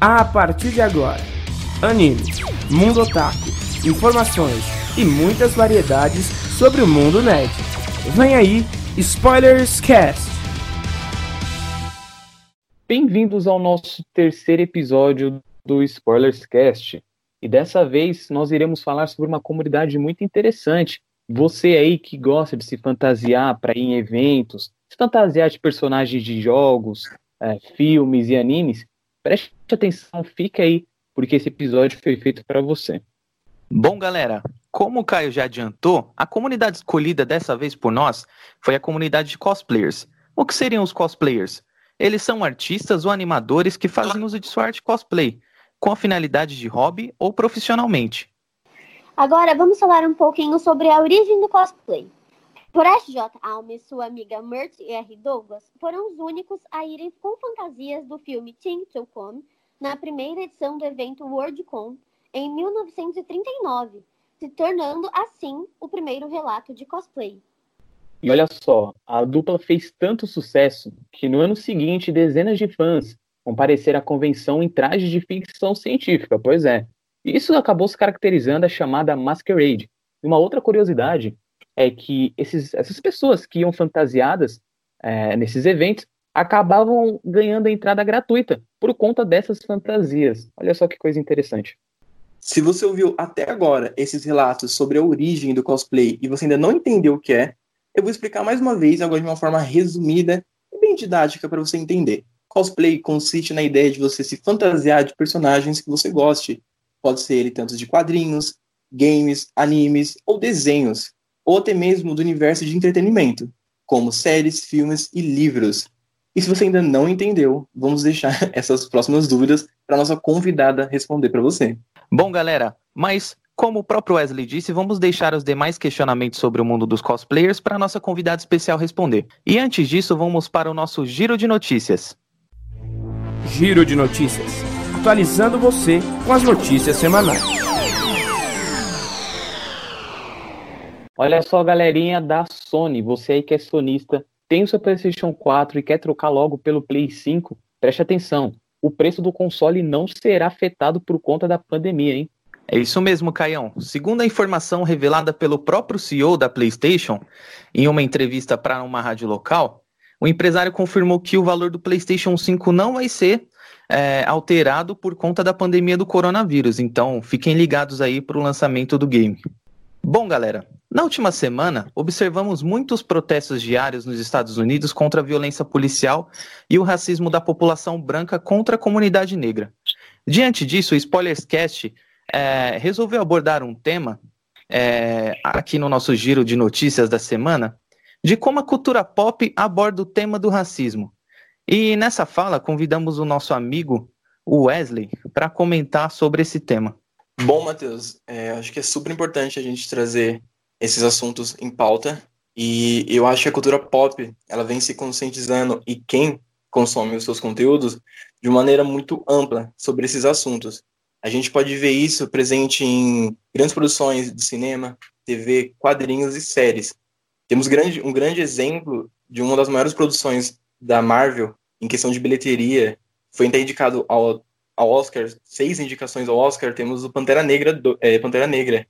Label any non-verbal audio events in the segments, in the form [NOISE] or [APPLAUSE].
A partir de agora, anime, mundo otaku, informações e muitas variedades sobre o mundo nerd. Vem aí, Spoilers Cast! Bem-vindos ao nosso terceiro episódio do Spoilers Cast. E dessa vez nós iremos falar sobre uma comunidade muito interessante. Você aí que gosta de se fantasiar para ir em eventos, se fantasiar de personagens de jogos, é, filmes e animes, preste atenção, fica aí, porque esse episódio foi feito para você. Bom, galera, como o Caio já adiantou, a comunidade escolhida dessa vez por nós foi a comunidade de cosplayers. O que seriam os cosplayers? Eles são artistas ou animadores que fazem uso de sua arte cosplay, com a finalidade de hobby ou profissionalmente. Agora vamos falar um pouquinho sobre a origem do cosplay. Por SJ e sua amiga Mert R. Douglas foram os únicos a irem com fantasias do filme Teen to Come na primeira edição do evento WorldCon em 1939, se tornando assim o primeiro relato de cosplay. E olha só, a dupla fez tanto sucesso que no ano seguinte dezenas de fãs compareceram à convenção em trajes de ficção científica, pois é. Isso acabou se caracterizando a chamada Masquerade. E uma outra curiosidade é que esses, essas pessoas que iam fantasiadas é, nesses eventos acabavam ganhando a entrada gratuita por conta dessas fantasias. Olha só que coisa interessante. Se você ouviu até agora esses relatos sobre a origem do cosplay e você ainda não entendeu o que é, eu vou explicar mais uma vez, agora de uma forma resumida e bem didática para você entender. Cosplay consiste na ideia de você se fantasiar de personagens que você goste. Pode ser ele tanto de quadrinhos, games, animes ou desenhos ou até mesmo do universo de entretenimento, como séries, filmes e livros. E se você ainda não entendeu, vamos deixar [LAUGHS] essas próximas dúvidas para nossa convidada responder para você. Bom, galera, mas como o próprio Wesley disse, vamos deixar os demais questionamentos sobre o mundo dos cosplayers para nossa convidada especial responder. E antes disso, vamos para o nosso giro de notícias. Giro de notícias. Atualizando você com as notícias semanais. Olha só, galerinha da Sony, você aí que é sonista, tem o seu PlayStation 4 e quer trocar logo pelo Play 5, preste atenção. O preço do console não será afetado por conta da pandemia, hein? É isso mesmo, Caião. Segundo a informação revelada pelo próprio CEO da PlayStation, em uma entrevista para uma rádio local, o empresário confirmou que o valor do PlayStation 5 não vai ser é, alterado por conta da pandemia do coronavírus. Então, fiquem ligados aí para o lançamento do game. Bom, galera, na última semana, observamos muitos protestos diários nos Estados Unidos contra a violência policial e o racismo da população branca contra a comunidade negra. Diante disso, o Spoilerscast é, resolveu abordar um tema é, aqui no nosso giro de notícias da semana de como a cultura pop aborda o tema do racismo. E nessa fala, convidamos o nosso amigo Wesley para comentar sobre esse tema. Bom, Matheus, é, acho que é super importante a gente trazer esses assuntos em pauta. E eu acho que a cultura pop, ela vem se conscientizando e quem consome os seus conteúdos de maneira muito ampla sobre esses assuntos. A gente pode ver isso presente em grandes produções de cinema, TV, quadrinhos e séries. Temos grande, um grande exemplo de uma das maiores produções da Marvel em questão de bilheteria. Foi até indicado ao, ao Oscar, seis indicações ao Oscar. Temos o Pantera Negra, do, é, Pantera Negra,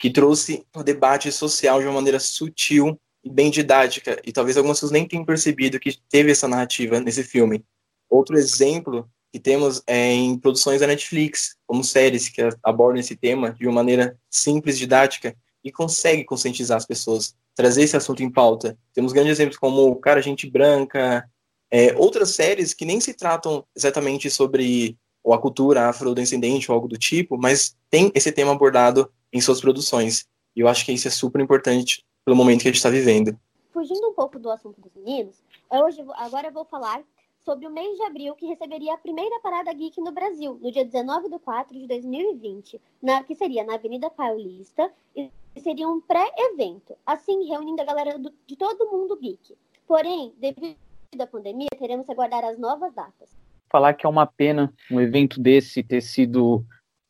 que trouxe o debate social de uma maneira sutil e bem didática, e talvez algumas pessoas nem tenham percebido que teve essa narrativa nesse filme. Outro exemplo que temos é em produções da Netflix, como séries que abordam esse tema de uma maneira simples, didática, e consegue conscientizar as pessoas, trazer esse assunto em pauta. Temos grandes exemplos como Cara Gente Branca, é, outras séries que nem se tratam exatamente sobre ou a cultura afrodescendente ou algo do tipo, mas tem esse tema abordado em suas produções. E eu acho que isso é super importante pelo momento que a gente está vivendo. Fugindo um pouco do assunto dos meninos, hoje, agora eu vou falar sobre o mês de abril que receberia a primeira parada geek no Brasil, no dia 19 de 4 de 2020, na, que seria na Avenida Paulista, e seria um pré-evento, assim reunindo a galera do, de todo mundo geek. Porém, devido à pandemia, teremos que aguardar as novas datas. Falar que é uma pena um evento desse ter sido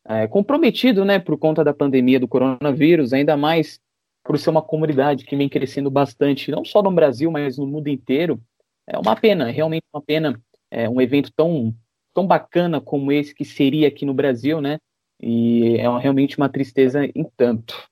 é, comprometido, né, por conta da pandemia do coronavírus, ainda mais por ser uma comunidade que vem crescendo bastante, não só no Brasil, mas no mundo inteiro. É uma pena, realmente uma pena, é um evento tão tão bacana como esse que seria aqui no Brasil, né? E é realmente uma tristeza em tanto.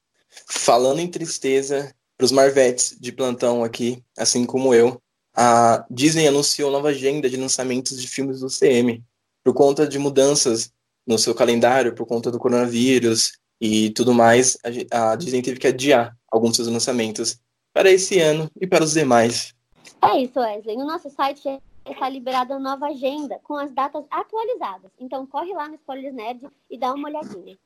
Falando em tristeza, para os Marvetes de plantão aqui, assim como eu, a Disney anunciou nova agenda de lançamentos de filmes do CM, por conta de mudanças no seu calendário, por conta do coronavírus e tudo mais, a Disney teve que adiar alguns dos seus lançamentos para esse ano e para os demais. É isso, Wesley. No nosso site está liberada a nova agenda com as datas atualizadas. Então corre lá no Spoilers Nerd e dá uma olhadinha.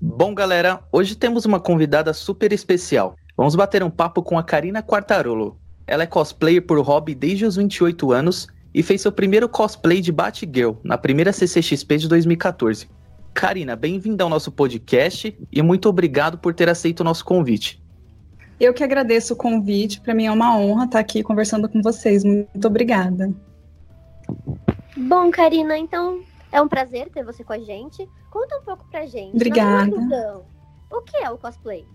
Bom, galera, hoje temos uma convidada super especial. Vamos bater um papo com a Karina Quartarolo. Ela é cosplayer por hobby desde os 28 anos e fez seu primeiro cosplay de Batgirl na primeira CCXP de 2014. Karina, bem-vinda ao nosso podcast e muito obrigado por ter aceito o nosso convite. Eu que agradeço o convite, para mim é uma honra estar aqui conversando com vocês. Muito obrigada. Bom, Karina, então é um prazer ter você com a gente. Conta um pouco pra gente. Obrigada. o que é o cosplay?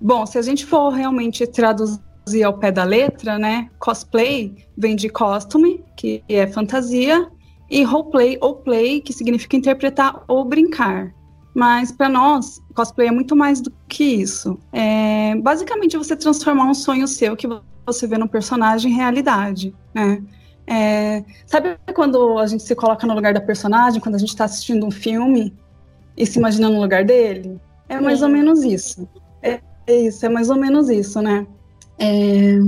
Bom, se a gente for realmente traduzir ao pé da letra, né? Cosplay vem de costume, que é fantasia, e roleplay ou play, que significa interpretar ou brincar. Mas para nós, cosplay é muito mais do que isso. É basicamente você transformar um sonho seu que você vê no personagem em realidade, né? É, sabe quando a gente se coloca no lugar da personagem, quando a gente está assistindo um filme e se imagina no lugar dele? É mais ou menos isso. É, é isso, é mais ou menos isso, né? É...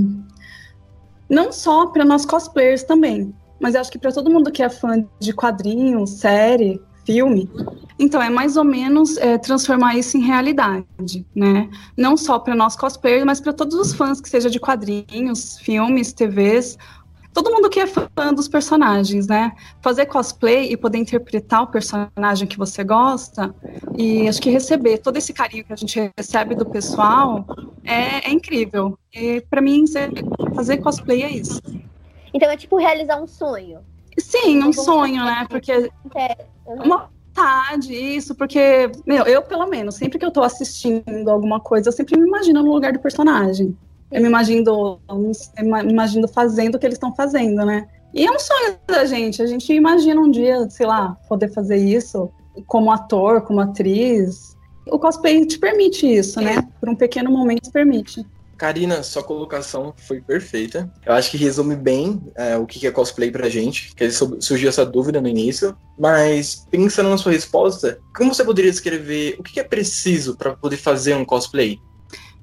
Não só para nós cosplayers também, mas acho que para todo mundo que é fã de quadrinhos, série, filme, então é mais ou menos é, transformar isso em realidade, né? Não só para nós cosplayers, mas para todos os fãs que seja de quadrinhos, filmes, TVs todo mundo que é fã dos personagens, né? Fazer cosplay e poder interpretar o personagem que você gosta e acho que receber todo esse carinho que a gente recebe do pessoal é, é incrível. E para mim fazer cosplay é isso. Então é tipo realizar um sonho. Sim, um sonho, né? Porque uma vontade, isso, porque, meu, eu pelo menos, sempre que eu tô assistindo alguma coisa, eu sempre me imagino no lugar do personagem. Eu me imagino, me imagino fazendo o que eles estão fazendo, né? E é um sonho da gente. A gente imagina um dia, sei lá, poder fazer isso como ator, como atriz. O cosplay te permite isso, né? Por um pequeno momento permite. Karina, sua colocação foi perfeita. Eu acho que resume bem é, o que é cosplay pra gente, que surgiu essa dúvida no início. Mas, pensando na sua resposta, como você poderia descrever o que é preciso para poder fazer um cosplay?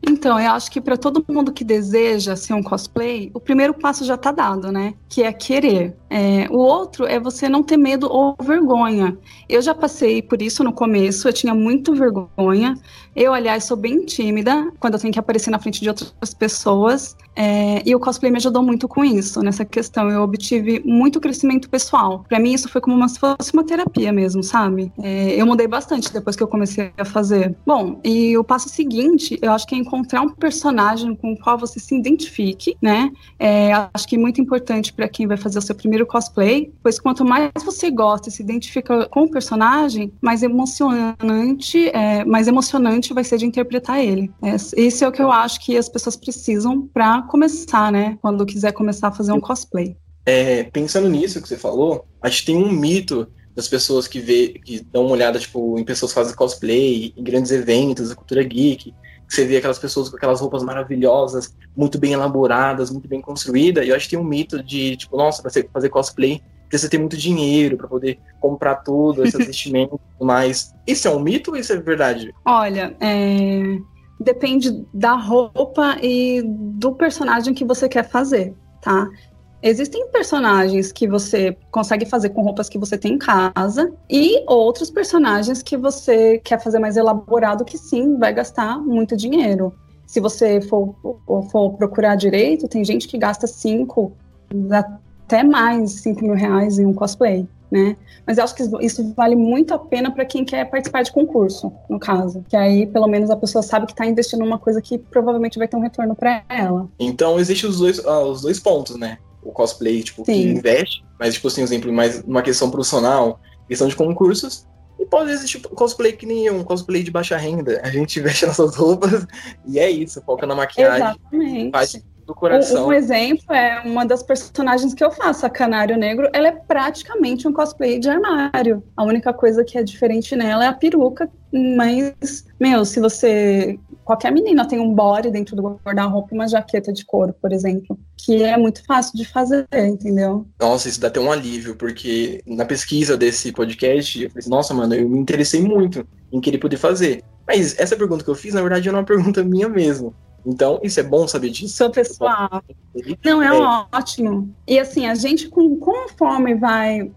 Então, eu acho que para todo mundo que deseja ser um cosplay, o primeiro passo já está dado, né? Que é querer. É, o outro é você não ter medo ou vergonha. Eu já passei por isso no começo, eu tinha muito vergonha. Eu, aliás, sou bem tímida quando eu tenho que aparecer na frente de outras pessoas. É, e o cosplay me ajudou muito com isso, nessa questão. Eu obtive muito crescimento pessoal. Para mim, isso foi como se fosse uma terapia mesmo, sabe? É, eu mudei bastante depois que eu comecei a fazer. Bom, e o passo seguinte, eu acho que é encontrar um personagem com o qual você se identifique, né? É, acho que é muito importante para quem vai fazer o seu primeiro cosplay, pois quanto mais você gosta e se identifica com o personagem, mais emocionante, é, mais emocionante vai ser de interpretar ele. É, esse é o que eu acho que as pessoas precisam para começar, né? Quando quiser começar a fazer um cosplay. É, pensando nisso que você falou, acho que tem um mito das pessoas que vê, que dão uma olhada, tipo, em pessoas que fazem cosplay, em grandes eventos da cultura geek, que você vê aquelas pessoas com aquelas roupas maravilhosas, muito bem elaboradas, muito bem construídas, e eu acho que tem um mito de, tipo, nossa, pra fazer cosplay, precisa ter muito dinheiro para poder comprar tudo, esses [LAUGHS] vestimentos e tudo mais. Isso é um mito ou isso é verdade? Olha, é... depende da roupa e do personagem que você quer fazer, tá? Existem personagens que você consegue fazer com roupas que você tem em casa e outros personagens que você quer fazer mais elaborado que sim vai gastar muito dinheiro. Se você for, for procurar direito, tem gente que gasta 5, até mais 5 mil reais em um cosplay. Né? Mas eu acho que isso vale muito a pena para quem quer participar de concurso, no caso. Que aí, pelo menos, a pessoa sabe que está investindo numa coisa que provavelmente vai ter um retorno para ela. Então, existem os dois, ah, os dois pontos, né? o cosplay, tipo, Sim. que investe, mas, tipo assim, exemplo, mais uma questão profissional, questão de concursos, e pode existir tipo, cosplay que nem um cosplay de baixa renda. A gente [LAUGHS] veste nossas roupas e é isso, foca na maquiagem, Exatamente. faz do coração. Um, um, exemplo é uma das personagens que eu faço, a Canário Negro, ela é praticamente um cosplay de armário. A única coisa que é diferente nela é a peruca, mas, meu, se você. Qualquer menina tem um body dentro do guarda-roupa, uma jaqueta de couro, por exemplo, que é muito fácil de fazer, entendeu? Nossa, isso dá até um alívio, porque na pesquisa desse podcast, eu falei, assim, nossa, mano, eu me interessei muito em querer poder fazer. Mas essa pergunta que eu fiz, na verdade, é uma pergunta minha mesmo. Então, isso é bom saber disso. Sou pessoal. Não, é, é, ótimo. E assim, a gente, com, conforme vai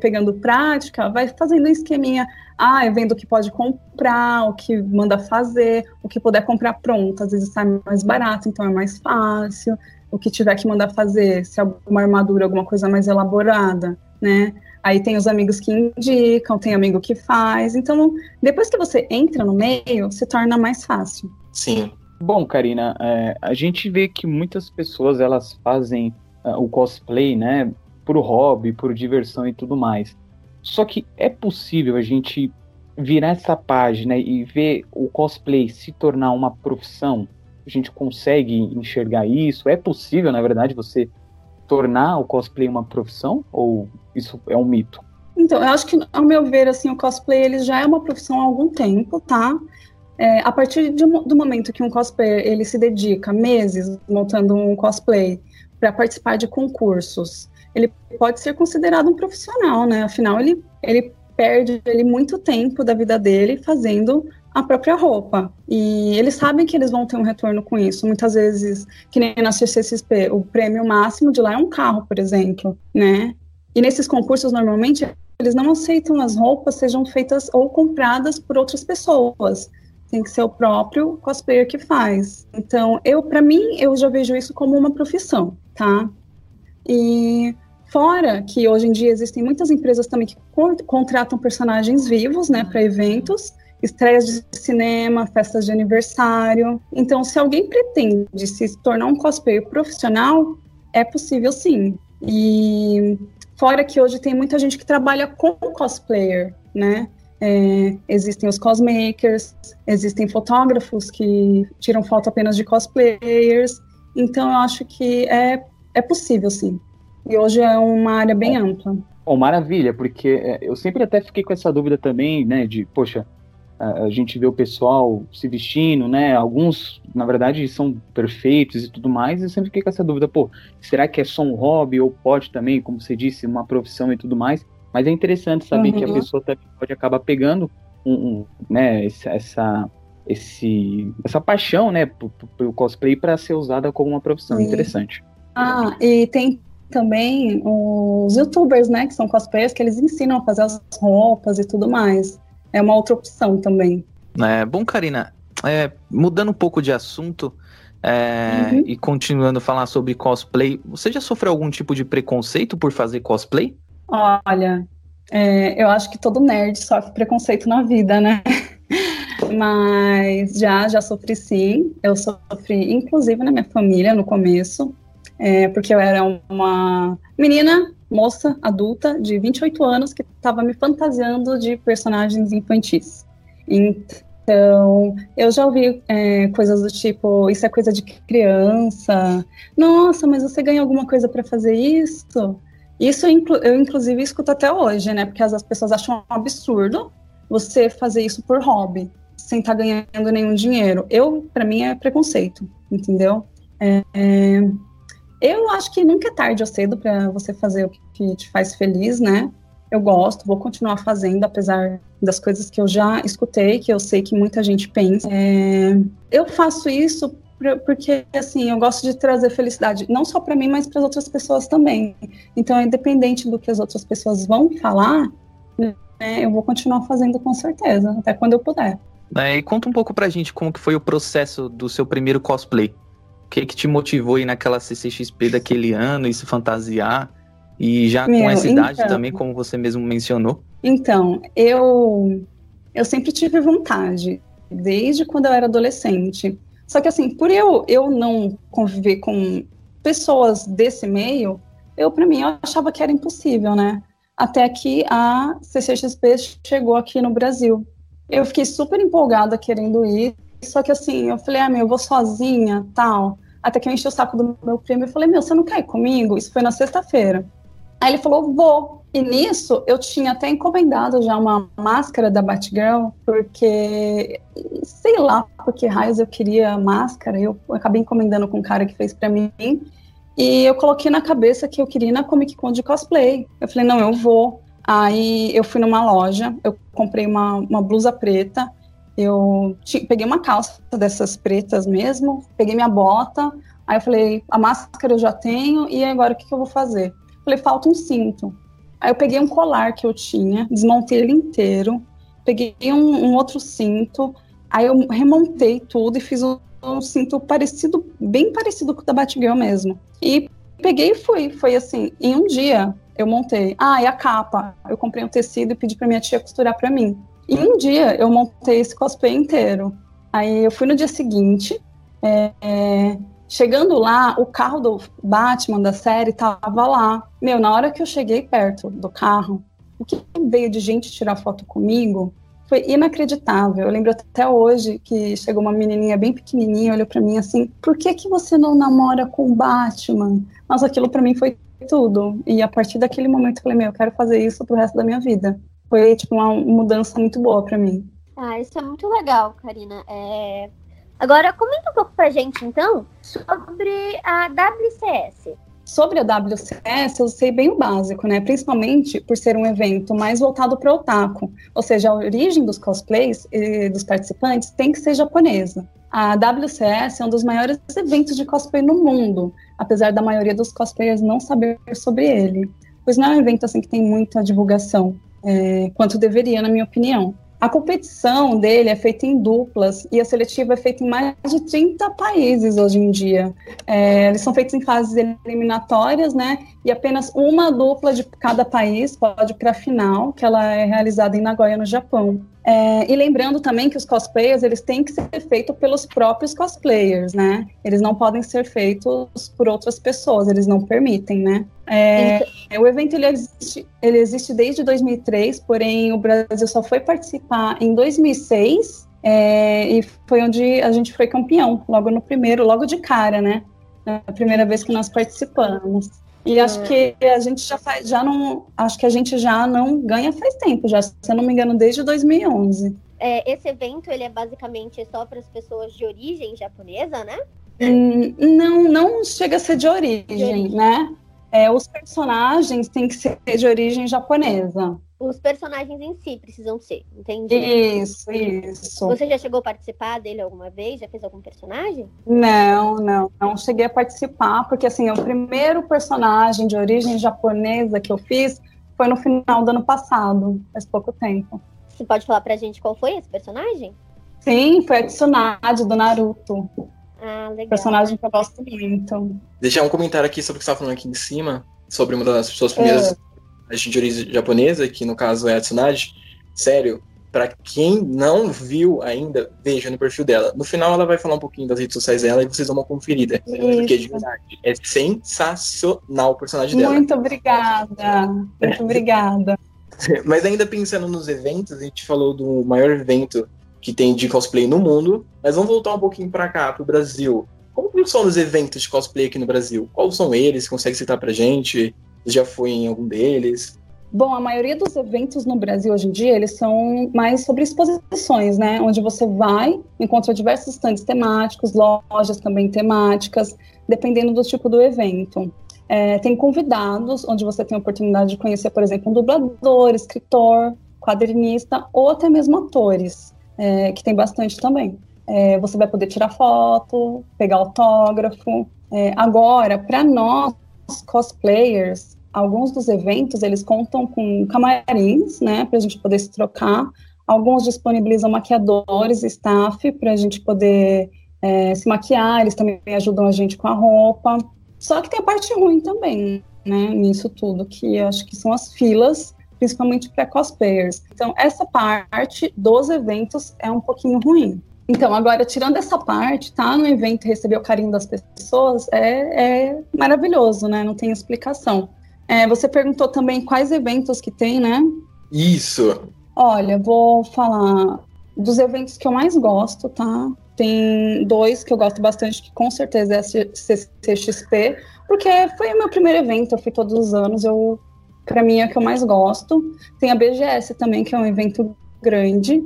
pegando prática, vai fazendo um esqueminha. Ah, vendo o que pode comprar, o que manda fazer, o que puder comprar pronto. Às vezes sai mais barato, então é mais fácil. O que tiver que mandar fazer, se é alguma armadura, alguma coisa mais elaborada, né? Aí tem os amigos que indicam, tem amigo que faz. Então, depois que você entra no meio, se torna mais fácil. Sim. Bom, Karina, é, a gente vê que muitas pessoas elas fazem uh, o cosplay, né, por hobby, por diversão e tudo mais. Só que é possível a gente virar essa página e ver o cosplay se tornar uma profissão? A gente consegue enxergar isso? É possível, na verdade, você tornar o cosplay uma profissão ou isso é um mito? Então, eu acho que, ao meu ver, assim, o cosplay ele já é uma profissão há algum tempo, tá? É, a partir de, do momento que um cosplayer ele se dedica meses montando um cosplay para participar de concursos, ele pode ser considerado um profissional, né? Afinal, ele, ele perde ele muito tempo da vida dele fazendo a própria roupa. E eles sabem que eles vão ter um retorno com isso. Muitas vezes, que nem na CCXP, o prêmio máximo de lá é um carro, por exemplo, né? E nesses concursos, normalmente, eles não aceitam as roupas sejam feitas ou compradas por outras pessoas tem que ser o próprio cosplayer que faz. Então, eu, para mim, eu já vejo isso como uma profissão, tá? E fora que hoje em dia existem muitas empresas também que contratam personagens vivos, né, para eventos, estreias de cinema, festas de aniversário. Então, se alguém pretende se tornar um cosplayer profissional, é possível sim. E fora que hoje tem muita gente que trabalha com cosplayer, né? É, existem os cosmakers, existem fotógrafos que tiram foto apenas de cosplayers. Então, eu acho que é, é possível, sim. E hoje é uma área bem ampla. Bom, maravilha, porque é, eu sempre até fiquei com essa dúvida também, né, de, poxa, a gente vê o pessoal se vestindo, né, alguns, na verdade, são perfeitos e tudo mais, e eu sempre fiquei com essa dúvida, pô, será que é só um hobby ou pode também, como você disse, uma profissão e tudo mais? Mas é interessante saber uhum. que a uhum. pessoa também pode acabar pegando um, um né, essa, esse, essa paixão, né, pelo cosplay para ser usada como uma profissão. Sim. Interessante. Ah, e tem também os youtubers, né, que são cosplayers, que eles ensinam a fazer as roupas e tudo mais. É uma outra opção também. É, bom, Karina, é, mudando um pouco de assunto é, uhum. e continuando a falar sobre cosplay, você já sofreu algum tipo de preconceito por fazer cosplay? Olha, é, eu acho que todo nerd sofre preconceito na vida, né? [LAUGHS] Mas já, já sofri sim. Eu sofri, inclusive, na minha família no começo, é, porque eu era uma menina, moça, adulta, de 28 anos, que estava me fantasiando de personagens infantis. Então, eu já ouvi é, coisas do tipo: isso é coisa de criança. Nossa, mas você ganha alguma coisa para fazer isso? Isso eu, inclusive, escuto até hoje, né? Porque as pessoas acham um absurdo você fazer isso por hobby, sem estar tá ganhando nenhum dinheiro. Eu, para mim, é preconceito, entendeu? É, é, eu acho que nunca é tarde ou cedo para você fazer o que te faz feliz, né? Eu gosto, vou continuar fazendo, apesar das coisas que eu já escutei, que eu sei que muita gente pensa. É, eu faço isso porque assim eu gosto de trazer felicidade não só para mim mas para as outras pessoas também. Então independente do que as outras pessoas vão falar né, eu vou continuar fazendo com certeza até quando eu puder. É, e conta um pouco pra gente como que foi o processo do seu primeiro cosplay. O que que te motivou aí naquela CCXP daquele ano e se fantasiar? E já Meu, com essa idade então, também como você mesmo mencionou? Então eu eu sempre tive vontade desde quando eu era adolescente só que assim, por eu, eu não conviver com pessoas desse meio, eu para mim eu achava que era impossível, né? Até que a CCXP chegou aqui no Brasil. Eu fiquei super empolgada querendo ir, só que assim, eu falei, ah, meu, eu vou sozinha, tal. Até que eu enchi o saco do meu primo e falei, meu, você não quer ir comigo? Isso foi na sexta-feira. Aí ele falou, vou. E nisso, eu tinha até encomendado já uma máscara da Batgirl, porque, sei lá, porque raios eu queria máscara, eu acabei encomendando com um cara que fez para mim, e eu coloquei na cabeça que eu queria ir na Comic Con de cosplay. Eu falei, não, eu vou. Aí eu fui numa loja, eu comprei uma, uma blusa preta, eu peguei uma calça dessas pretas mesmo, peguei minha bota, aí eu falei, a máscara eu já tenho, e agora o que, que eu vou fazer? Falei, falta um cinto. Aí eu peguei um colar que eu tinha, desmontei ele inteiro, peguei um, um outro cinto, aí eu remontei tudo e fiz um, um, cinto parecido, bem parecido com o da Batgirl mesmo. E peguei e fui. Foi assim, em um dia eu montei. Ah, e a capa? Eu comprei um tecido e pedi pra minha tia costurar pra mim. E um dia eu montei esse cosplay inteiro. Aí eu fui no dia seguinte, é, é, Chegando lá, o carro do Batman da série tava lá. Meu, na hora que eu cheguei perto do carro, o que veio de gente tirar foto comigo foi inacreditável. Eu lembro até hoje que chegou uma menininha bem pequenininha, olhou para mim assim: "Por que que você não namora com o Batman?" Mas aquilo para mim foi tudo. E a partir daquele momento eu falei: "Meu, eu quero fazer isso pro resto da minha vida." Foi tipo uma mudança muito boa para mim. Ah, isso é muito legal, Karina. É, Agora, comenta um pouco pra gente, então, sobre a WCS. Sobre a WCS, eu sei bem o básico, né? Principalmente por ser um evento mais voltado para o otaku. Ou seja, a origem dos cosplays e dos participantes tem que ser japonesa. A WCS é um dos maiores eventos de cosplay no mundo, apesar da maioria dos cosplayers não saber sobre ele. Pois não é um evento assim que tem muita divulgação, é, quanto deveria, na minha opinião. A competição dele é feita em duplas e a seletiva é feita em mais de 30 países hoje em dia. É, eles são feitos em fases eliminatórias, né? E apenas uma dupla de cada país pode para a final, que ela é realizada em Nagoya, no Japão. É, e lembrando também que os cosplayers eles têm que ser feitos pelos próprios cosplayers, né? Eles não podem ser feitos por outras pessoas, eles não permitem, né? É, o evento ele existe, ele existe desde 2003, porém o Brasil só foi participar em 2006 é, e foi onde a gente foi campeão, logo no primeiro, logo de cara, né? A primeira vez que nós participamos. E acho que a gente já faz, já não, acho que a gente já não ganha faz tempo, já, se eu não me engano, desde 2011. É, esse evento ele é basicamente só para as pessoas de origem japonesa, né? Hum, não, não chega a ser de origem, de origem. né? É, os personagens têm que ser de origem japonesa. Os personagens em si precisam ser, entendi. Isso, isso. Você já chegou a participar dele alguma vez? Já fez algum personagem? Não, não, não cheguei a participar, porque assim, o primeiro personagem de origem japonesa que eu fiz foi no final do ano passado, faz pouco tempo. Você pode falar pra gente qual foi esse personagem? Sim, foi a Tsunade do Naruto. Ah, legal. Personagem que eu gosto muito. Deixar um comentário aqui sobre o que você estava falando aqui em cima, sobre uma das suas primeiras é. de origem japonesa, que no caso é a Tsunade. Sério, para quem não viu ainda, veja no perfil dela. No final ela vai falar um pouquinho das redes sociais dela e vocês dão uma conferida. Isso. Porque de verdade é sensacional o personagem dela. Muito obrigada. Muito [LAUGHS] obrigada. Mas ainda pensando nos eventos, a gente falou do maior evento que tem de cosplay no mundo. Mas vamos voltar um pouquinho para cá, para o Brasil. Como são os eventos de cosplay aqui no Brasil? Quais são eles? Consegue citar pra gente? Você já foi em algum deles? Bom, a maioria dos eventos no Brasil hoje em dia, eles são mais sobre exposições, né? Onde você vai, encontra diversos stands temáticos, lojas também temáticas, dependendo do tipo do evento. É, tem convidados, onde você tem a oportunidade de conhecer, por exemplo, um dublador, escritor, quadrinista ou até mesmo atores é, que tem bastante também. É, você vai poder tirar foto, pegar autógrafo. É, agora, para nós, cosplayers, alguns dos eventos, eles contam com camarins, né, para a gente poder se trocar. Alguns disponibilizam maquiadores, staff, para a gente poder é, se maquiar, eles também ajudam a gente com a roupa. Só que tem a parte ruim também, né, nisso tudo, que acho que são as filas principalmente para cosplayers. Então, essa parte dos eventos é um pouquinho ruim. Então, agora, tirando essa parte, tá no evento e receber o carinho das pessoas é, é maravilhoso, né? Não tem explicação. É, você perguntou também quais eventos que tem, né? Isso. Olha, vou falar dos eventos que eu mais gosto, tá? tem dois que eu gosto bastante, que com certeza é a CCXP, porque foi o meu primeiro evento, eu fui todos os anos, eu para mim é o que eu mais gosto. Tem a BGS também, que é um evento grande,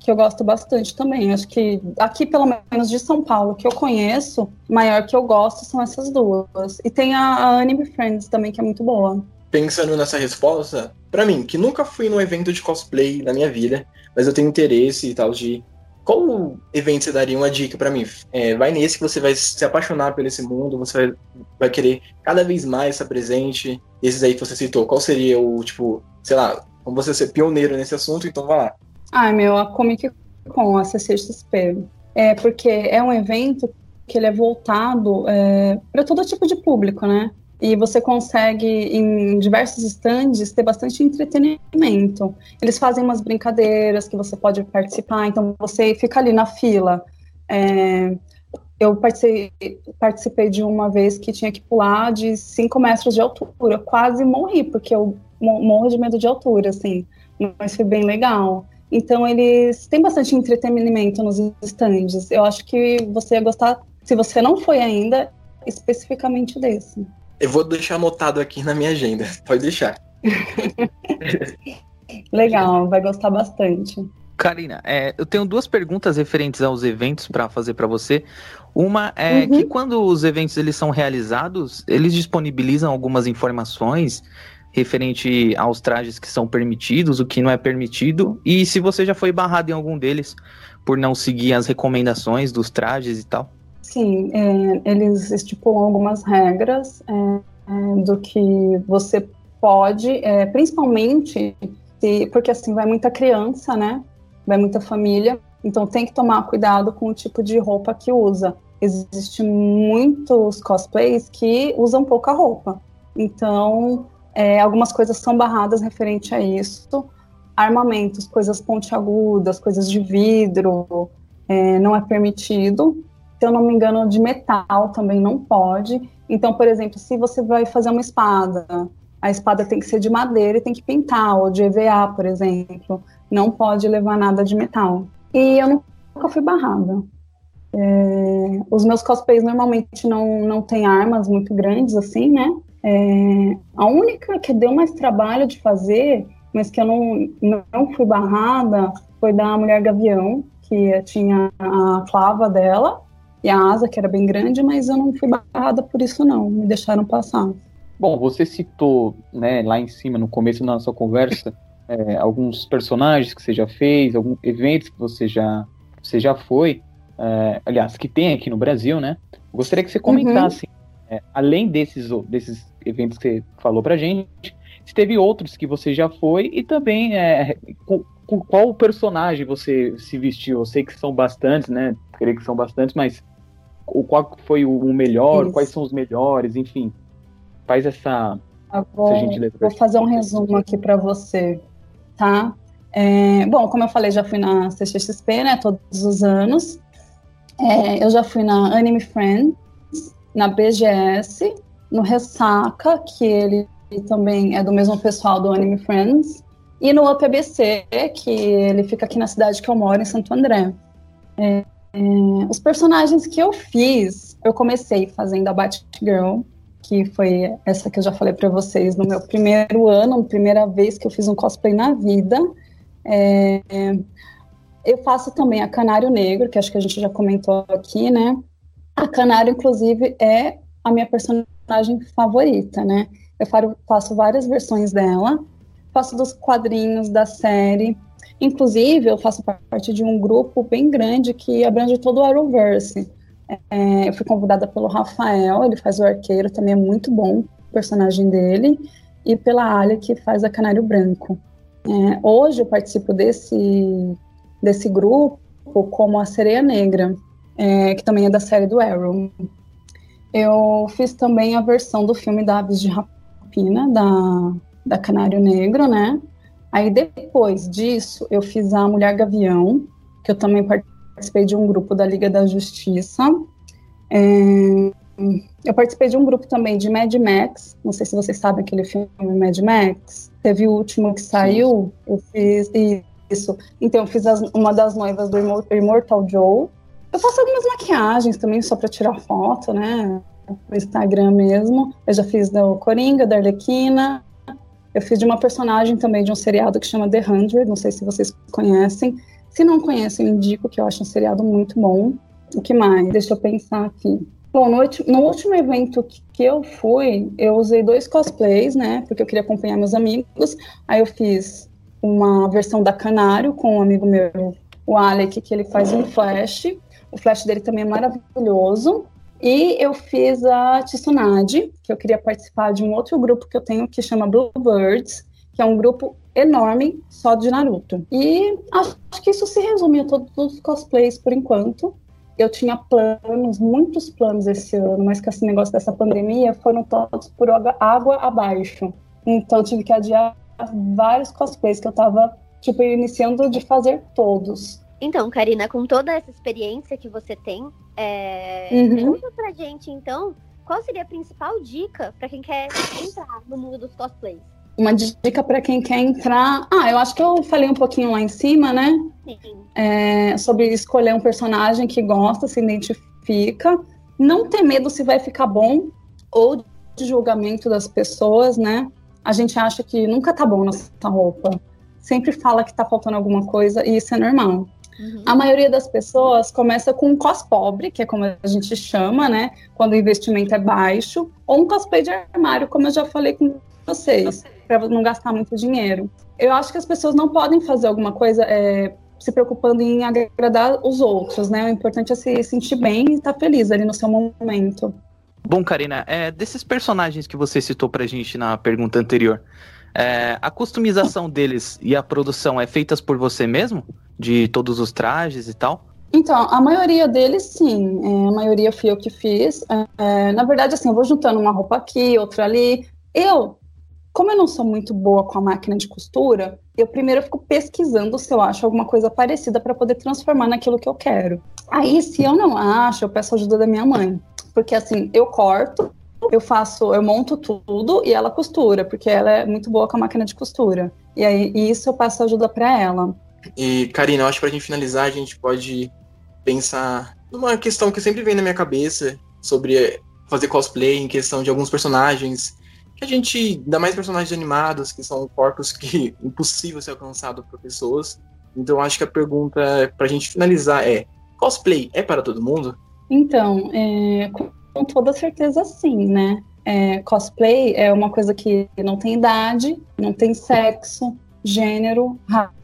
que eu gosto bastante também. Acho que aqui, pelo menos de São Paulo, que eu conheço, maior que eu gosto são essas duas. E tem a, a Anime Friends também, que é muito boa. Pensando nessa resposta, para mim, que nunca fui num evento de cosplay na minha vida, mas eu tenho interesse e tal de qual evento você daria uma dica para mim? É, vai nesse que você vai se apaixonar por esse mundo, você vai, vai querer cada vez mais estar presente. Esses aí que você citou, qual seria o, tipo, sei lá, como você ser pioneiro nesse assunto, então vai lá. Ah, meu, a Comic Con, a CCXP. É porque é um evento que ele é voltado é, para todo tipo de público, né? E você consegue, em diversos estandes, ter bastante entretenimento. Eles fazem umas brincadeiras que você pode participar, então você fica ali na fila. É, eu participei, participei, de uma vez que tinha que pular de 5 metros de altura. Quase morri, porque eu morro de medo de altura, assim. Mas foi bem legal. Então, eles têm bastante entretenimento nos estandes. Eu acho que você ia gostar, se você não foi ainda, especificamente desse. Eu vou deixar anotado aqui na minha agenda. [LAUGHS] Pode deixar. Legal, vai gostar bastante. Karina, é, eu tenho duas perguntas referentes aos eventos para fazer para você. Uma é uhum. que quando os eventos eles são realizados, eles disponibilizam algumas informações referente aos trajes que são permitidos, o que não é permitido, e se você já foi barrado em algum deles por não seguir as recomendações dos trajes e tal. Sim, é, eles estipulam algumas regras é, é, do que você pode, é, principalmente se, porque assim vai muita criança, né? Vai muita família, então tem que tomar cuidado com o tipo de roupa que usa. Existem muitos cosplays que usam pouca roupa, então é, algumas coisas são barradas referente a isso. Armamentos, coisas pontiagudas, coisas de vidro, é, não é permitido se eu não me engano, de metal também não pode. Então, por exemplo, se você vai fazer uma espada, a espada tem que ser de madeira e tem que pintar, ou de EVA, por exemplo. Não pode levar nada de metal. E eu nunca fui barrada. É, os meus cosplays normalmente não, não têm armas muito grandes, assim, né? É, a única que deu mais trabalho de fazer, mas que eu não, não fui barrada, foi da Mulher Gavião, que tinha a clava dela, e a asa, que era bem grande, mas eu não fui barrada por isso, não. Me deixaram passar. Bom, você citou né, lá em cima, no começo da nossa conversa, [LAUGHS] é, alguns personagens que você já fez, alguns eventos que você já, você já foi, é, aliás, que tem aqui no Brasil, né? Eu gostaria que você comentasse, uhum. é, além desses, desses eventos que você falou pra gente, se teve outros que você já foi e também é, com, com qual personagem você se vestiu. Eu sei que são bastantes, né? Creio que são bastantes, mas o qual foi o melhor, Isso. quais são os melhores, enfim. Faz essa, vou, essa. Vou fazer um resumo aqui para você, tá? É, bom, como eu falei, já fui na CXXP, né, todos os anos. É, eu já fui na Anime Friends, na BGS, no Ressaca, que ele também é do mesmo pessoal do Anime Friends, e no UPBC, que ele fica aqui na cidade que eu moro, em Santo André. É, é, os personagens que eu fiz, eu comecei fazendo a Batgirl, que foi essa que eu já falei para vocês no meu primeiro ano, primeira vez que eu fiz um cosplay na vida. É, eu faço também a Canário Negro, que acho que a gente já comentou aqui, né? A Canário, inclusive, é a minha personagem favorita, né? Eu faço várias versões dela, faço dos quadrinhos da série, Inclusive, eu faço parte de um grupo bem grande que abrange todo o Arrowverse. É, eu fui convidada pelo Rafael, ele faz o arqueiro, também é muito bom o personagem dele, e pela Alia, que faz a Canário Branco. É, hoje eu participo desse, desse grupo como a Sereia Negra, é, que também é da série do Arrow. Eu fiz também a versão do filme da Aves de Rapina, da, da Canário Negro, né? Aí depois disso, eu fiz a Mulher Gavião, que eu também participei de um grupo da Liga da Justiça. É, eu participei de um grupo também de Mad Max. Não sei se vocês sabem aquele filme Mad Max. Teve o último que saiu. Eu fiz isso. Então, eu fiz as, uma das noivas do Immortal Joe. Eu faço algumas maquiagens também, só para tirar foto, né? No Instagram mesmo. Eu já fiz da Coringa, da Arlequina. Eu fiz de uma personagem também de um seriado que chama The Hundred, não sei se vocês conhecem. Se não conhecem, indico que eu acho um seriado muito bom. O que mais? Deixa eu pensar aqui. Bom, no, no, último evento que eu fui, eu usei dois cosplays, né? Porque eu queria acompanhar meus amigos. Aí eu fiz uma versão da Canário com um amigo meu, o Alec, que ele faz um flash. O flash dele também é maravilhoso. E eu fiz a Tsunade, que eu queria participar de um outro grupo que eu tenho que chama Bluebirds, que é um grupo enorme só de Naruto. E acho que isso se resume a todos os cosplays por enquanto. Eu tinha planos, muitos planos esse ano, mas com esse negócio dessa pandemia foram todos por água abaixo. Então tive que adiar vários cosplays que eu tava, tipo, iniciando de fazer todos. Então, Karina, com toda essa experiência que você tem, é... uhum. conta pra gente, então, qual seria a principal dica para quem quer entrar no mundo dos cosplays? Uma dica para quem quer entrar. Ah, eu acho que eu falei um pouquinho lá em cima, né? Sim. É, sobre escolher um personagem que gosta, se identifica. Não ter medo se vai ficar bom ou de julgamento das pessoas, né? A gente acha que nunca tá bom nossa roupa. Sempre fala que tá faltando alguma coisa e isso é normal. Uhum. A maioria das pessoas começa com um cos pobre, que é como a gente chama, né? Quando o investimento é baixo, ou um cosplay de armário, como eu já falei com vocês para não gastar muito dinheiro. Eu acho que as pessoas não podem fazer alguma coisa é, se preocupando em agradar os outros, né? O importante é se sentir bem e estar tá feliz ali no seu momento. Bom, Karina, é, desses personagens que você citou pra gente na pergunta anterior, é, a customização deles e a produção é feitas por você mesmo? De todos os trajes e tal? Então, a maioria deles, sim. É, a maioria fui eu que fiz. É, na verdade, assim, eu vou juntando uma roupa aqui, outra ali. Eu como eu não sou muito boa com a máquina de costura, eu primeiro fico pesquisando se eu acho alguma coisa parecida para poder transformar naquilo que eu quero. Aí, se eu não acho, eu peço ajuda da minha mãe. Porque assim, eu corto, eu faço, eu monto tudo e ela costura, porque ela é muito boa com a máquina de costura. E aí, isso eu peço ajuda para ela. E, Karina, eu acho que pra gente finalizar, a gente pode pensar numa questão que sempre vem na minha cabeça sobre fazer cosplay em questão de alguns personagens que a gente, ainda mais personagens animados, que são corpos que [LAUGHS] impossível ser alcançado por pessoas. Então acho que a pergunta pra gente finalizar é: cosplay é para todo mundo? Então, é, com toda certeza sim, né? É, cosplay é uma coisa que não tem idade, não tem sexo, gênero, raça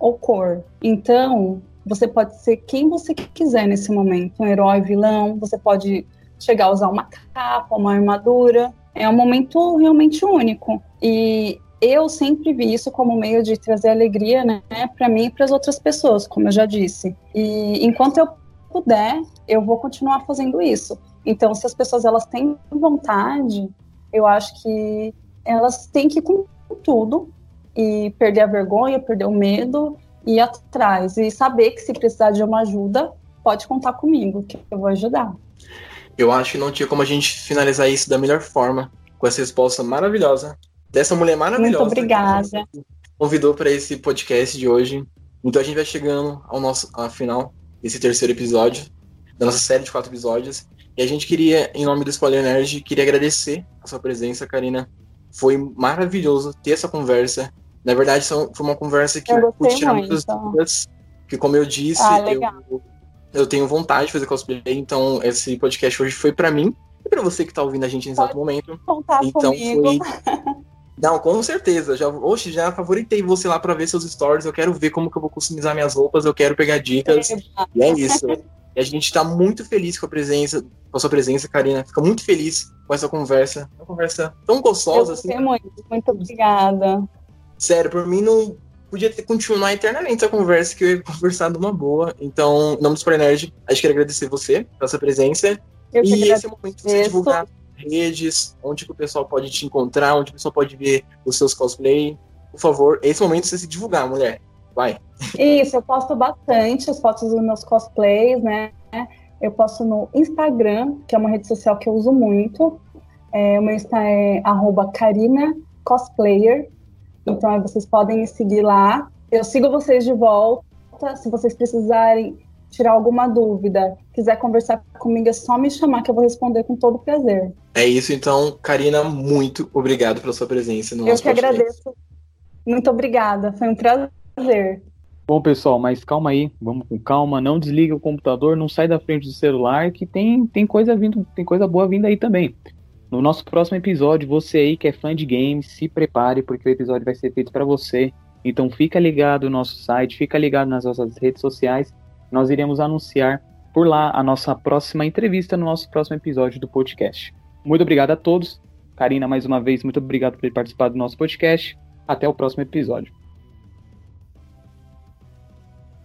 ou cor. Então, você pode ser quem você quiser nesse momento, um herói, vilão, você pode chegar a usar uma capa, uma armadura, é um momento realmente único. E eu sempre vi isso como meio de trazer alegria, né, para mim e para as outras pessoas, como eu já disse. E enquanto eu puder, eu vou continuar fazendo isso. Então, se as pessoas elas têm vontade, eu acho que elas têm que ir com tudo e perder a vergonha, perder o medo e ir atrás e saber que se precisar de uma ajuda, pode contar comigo, que eu vou ajudar. Eu acho que não tinha como a gente finalizar isso da melhor forma, com essa resposta maravilhosa dessa mulher maravilhosa. Muito obrigada. convidou para esse podcast de hoje. Então a gente vai chegando ao nosso ao final desse terceiro episódio da nossa série de quatro episódios. E a gente queria, em nome do Spoiler Nerd, queria agradecer a sua presença, Karina. Foi maravilhoso ter essa conversa. Na verdade, foi uma conversa que eu, eu pude tirar muitas dúvidas. Que, como eu disse, ah, eu, eu tenho vontade de fazer cosplay, então esse podcast hoje foi para mim e para você que tá ouvindo a gente nesse exato momento. Então comigo. foi. [LAUGHS] Não, com certeza. Já, oxe, já favoritei você lá para ver seus stories. Eu quero ver como que eu vou customizar minhas roupas, eu quero pegar dicas. É e é isso. E a gente está muito feliz com a presença, com a sua presença, Karina. Fica muito feliz com essa conversa. Uma conversa tão gostosa eu assim. Muito, muito obrigada. Sério, por mim não podia ter, continuar eternamente a conversa, que eu ia conversar numa boa. Então, em nome do Super Nerd, a gente quer agradecer você pela sua presença. Eu e esse é o momento de você divulgar redes, onde que o pessoal pode te encontrar, onde o pessoal pode ver os seus cosplay. Por favor, esse é momento você se divulgar, mulher. Vai. Isso, eu posto bastante as fotos dos meus cosplays, né? Eu posto no Instagram, que é uma rede social que eu uso muito. É, o meu Insta é arroba Karina Cosplayer. Então vocês podem me seguir lá. Eu sigo vocês de volta. Se vocês precisarem tirar alguma dúvida, quiser conversar comigo, é só me chamar que eu vou responder com todo prazer. É isso, então, Karina, muito obrigado pela sua presença no eu nosso Eu que agradeço. Muito obrigada, foi um prazer. Bom, pessoal, mas calma aí, vamos com calma, não desliga o computador, não sai da frente do celular, que tem, tem coisa vindo, tem coisa boa vindo aí também. No nosso próximo episódio, você aí que é fã de games, se prepare, porque o episódio vai ser feito para você. Então fica ligado no nosso site, fica ligado nas nossas redes sociais. Nós iremos anunciar por lá a nossa próxima entrevista no nosso próximo episódio do podcast. Muito obrigado a todos. Karina, mais uma vez, muito obrigado por ter participado do nosso podcast. Até o próximo episódio.